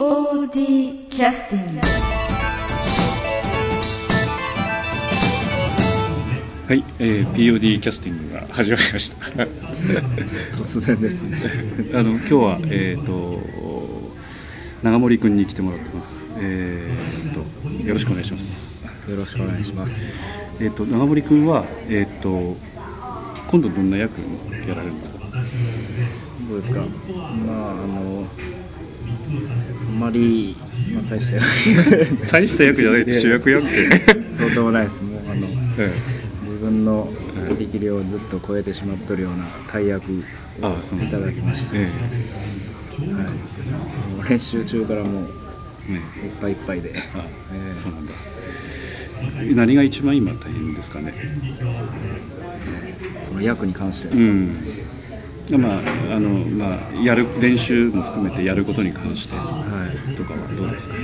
POD キャスティングはい、えー、POD キャスティングが始まりました。突然ですね。あの今日はえっ、と長森君に来てもらってます。えー、とよろしくお願いします。よろしくお願いします。えっ、と長森君はえっ、と今度どんな役やられるんですか？どうですか？まああのあんまり、まあ、大した役。大した役じゃないって主役やんけ。そうでもないです。もうあのえ自分の力量をずっと超えてしまっとるような大役えああそのいただきました、えはい、もう練習中からもういっぱいいっぱいで、あえーそうなんだ。何が一番今大変ですかね？その役に関してですか、うんまああのまあやる練習も含めてやることに関してはい。とかはどうですか、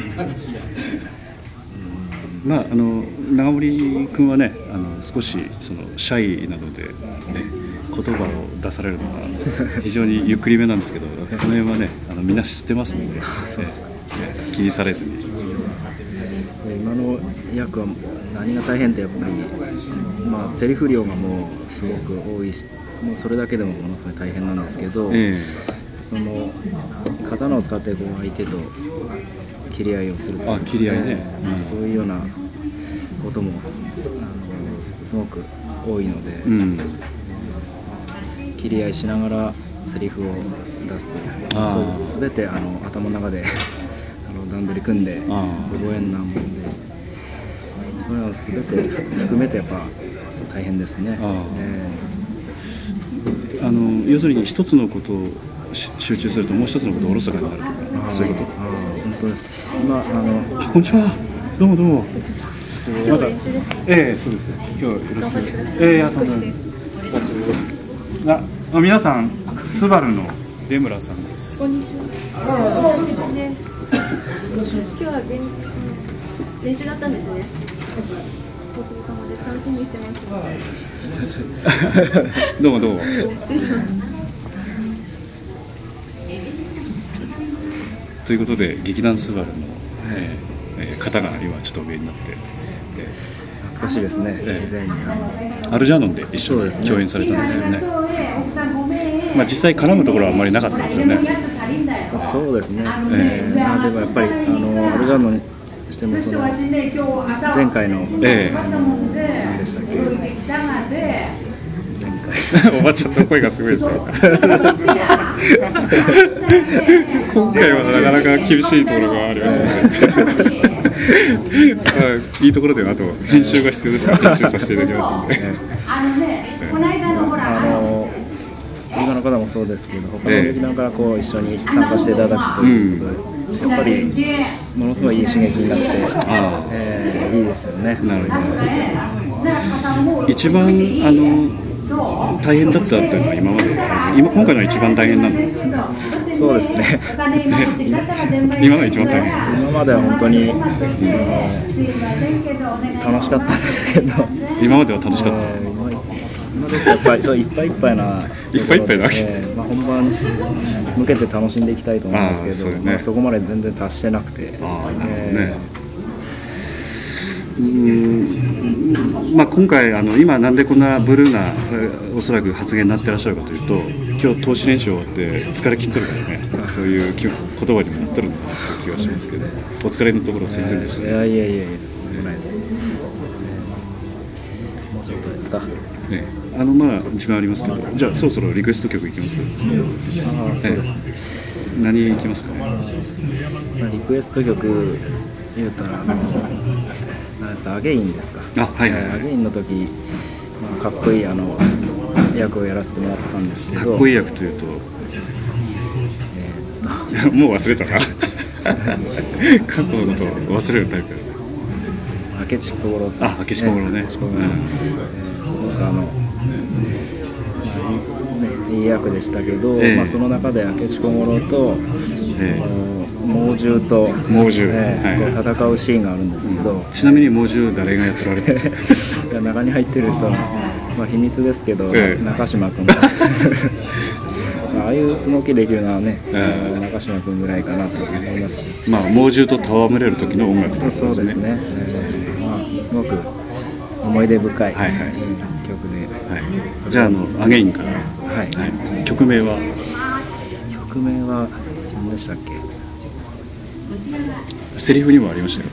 まああの長森君はねあの少しそのシャイなので、ね、言葉を出されるのが非常にゆっくりめなんですけどその辺はねあのみんな知ってますので、ええ気にされずに。で今の役は何が大変ってやっぱり、まあ、セリフ量がもうすごく多いしもうそれだけでもものすごい大変なんですけど、えその刀を使ってこう相手と切り合いをするとあ切り合いね。えーうん。そういうようなこともあのすごく多いので、えうん。切り合いしながらセリフを出すという全てあの頭の中で あの段取り組んであ覚えんなもんでそれは全て含めてやっぱ大変ですね。あーえあの要するに一つのことをし集中するともう一つのことをおろそかになる。とーかそういうこあー本当です。今あのとあこんにちは。どうもどうも。今日練習ですね。ええそうです。今日はよろしく。ええあそうです久しぶりですああ皆さんスバルの出村さんです。こんにちは。お久しぶりです。今日は練練習だったんですね。お疲れ様です。楽しみにしてます。どうもどうも失礼します。ということで劇団スバルの、えーえー方が今ちょっと上になって、え懐かしいですね、えーアルジャーノンで一緒に共演されたんですよねまあ実際絡むところはあんまりなかったんですよねそうですね、ええーまあ、でもやっぱりあのアルジャーノにしてもその前回の、ええ。あの何でしたっけ？前回。おばちゃんの声がすごいですよ。今回はなかなか厳しいところがありますので。あい。いところではあと編集が必要でしたら編集させていただきますので、あの今の方もそうですけど他のええ劇団からこう一緒に参加していただくということで、やっぱりものすごいいい刺激になって、あえーいいですよね。なるほど。一番あの大変だったというのは今まで。今今回のが一番大変なの？のそうですね。今のが一番大変。今までは本当に、あの楽しかったんですけど、今までは楽しかった、えー今今ですとやっぱりちょっといっぱいいっぱいないっぱいいっぱいなわけ。えーまあ、本番に向けて楽しんでいきたいと思うんですけどそね。まあ、そこまで全然達してなくて、あーなるほどえねうーん。まあ、今回あの今なんでこんなブルーなえーおそらく発言になってらっしゃるかというと今日投資練習終わって疲れ切っとるからね。そういうき言葉にもなっとるんですよ気がしますけどお疲れのところすいませんでした、ーいやいやいやいやないです、えー。もうちょっとですか。ええあのまあ時間ありますけどじゃあそろそろリクエスト曲いきます？そうですね、何いきますか？まあ、リクエスト曲言うたらあの何ですか？アゲインですか？あはいはいはい。えーアゲインの時、まあ、かっこいいあの役をやらせてもらったんですけど。かっこいい役というと？えー もう忘れたな。過去のことを忘れるタイプ。明智小五郎さん。あ明智小五郎ね。えーすごくあの、まあいい役でしたけど、ええ。まあ、その中で明智小五郎と、ええ。その猛獣と猛獣。ええはい。こう戦うシーンがあるんですけど、ちなみに猛獣誰がやってられてるんです か中に入ってる人の、まあ、秘密ですけど、ええ。中島君が。あ ああいう動きできるのはね、ええ。中島君ぐらいかなと思います、まあ猛獣と戯れる時の音楽ということそうですね、ええ。まあ、すごく思い出深い、はいはい。うん曲で、はい、じゃああのアゲインから、はい。はい、曲名は？曲名は何でしたっけ？セリフにもありましたよ。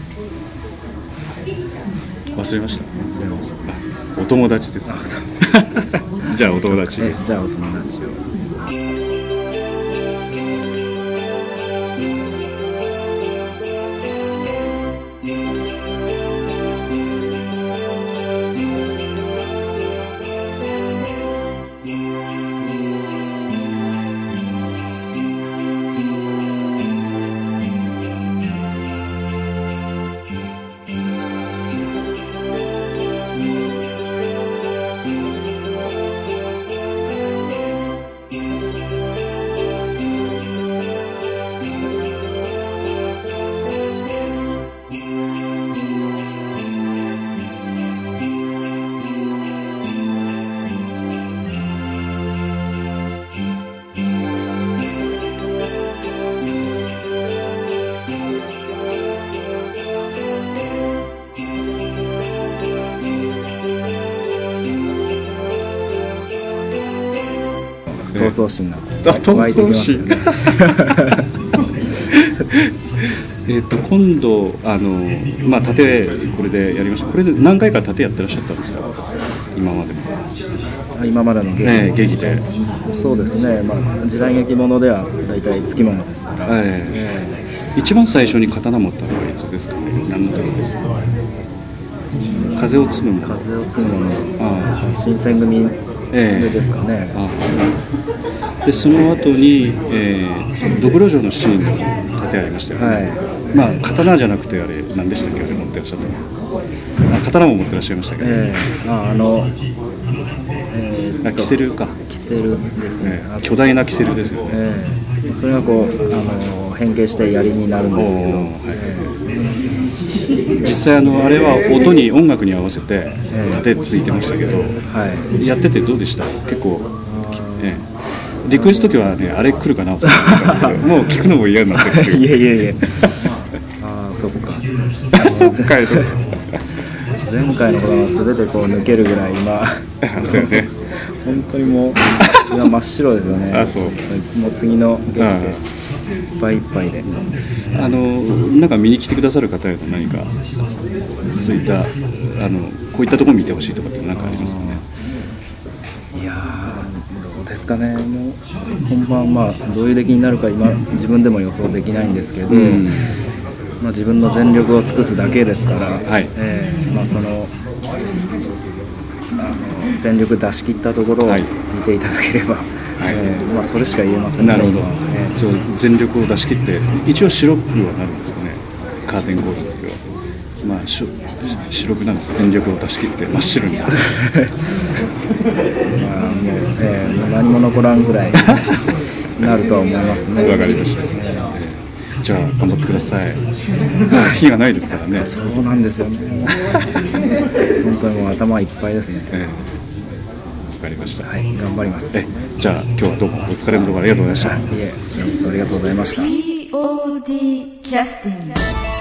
忘れました？忘れました。お友達です じゃあお友達。えじゃあお友達を闘争心が湧いてきますよね。えっと今度あのまあ盾これでやりましたこれで何回か盾やってらっしゃったんですか？今までも。あ今までの劇,、ええ劇でそうですね、まあ、時代劇ものでは大体つきものですから、ええ。一番最初に刀持ったのはいつですかね？何の時ですか？風を継ぐもの。風を継ぐもの。あ。新選組ええ。ですかね、あでその後に、えー、ドブロ城のシーンに盾ありましたよね、はい。まあ刀じゃなくてあれ何でしたっけあれ持ってらっしゃったの。あ刀も持ってらっしゃいましたけど、ええ。ああの、えーキセルか、キセルですね、巨大なキセルですよね、ええそれがこうあの変形して槍になるんですけど、実際あのあれは音に音楽に合わせてええ。盾ついてましたけど、えはい。やっててどうでした？結構、ええ。リクエスト時はねあれ来るかなと思ったんですけど もう聞くのも嫌になってきていえいえいえ。ああそっか。あそっかいです前回のことが全てこう抜けるぐらい今。そうよね。本当にもう今真っ白ですよね。あそう。いつも次の劇で。いっぱいいっぱいで。あのなんか見に来てくださる方への何かそういったあのこういったところ見てほしいとかって何かありますかね？いやーどうですかね。もう本番まあどういう出来になるか今自分でも予想できないんですけど、うんまあ、自分の全力を尽くすだけですから、はい。えーまあ、そのあの全力出し切ったところをはい。見ていただければ、えーまあ、それしか言えませんなるほど。えー。そう全力を出し切って一応白くはなるんですかね。カーテンコールの時は。まあしょ白くなんです全力を出し切って真っ白になる。まあもう、えー何も残らんぐらいになるとは思いますね。わかりましたじゃあ頑張ってください 火がないですからねそうなんですよね。本当にもう頭いっぱいですね。ええわかりました、はい、頑張ります。えじゃあ今日はどうもお疲れのところありがとうございましたいえ、こちらこそありがとうございました。POD キャスティング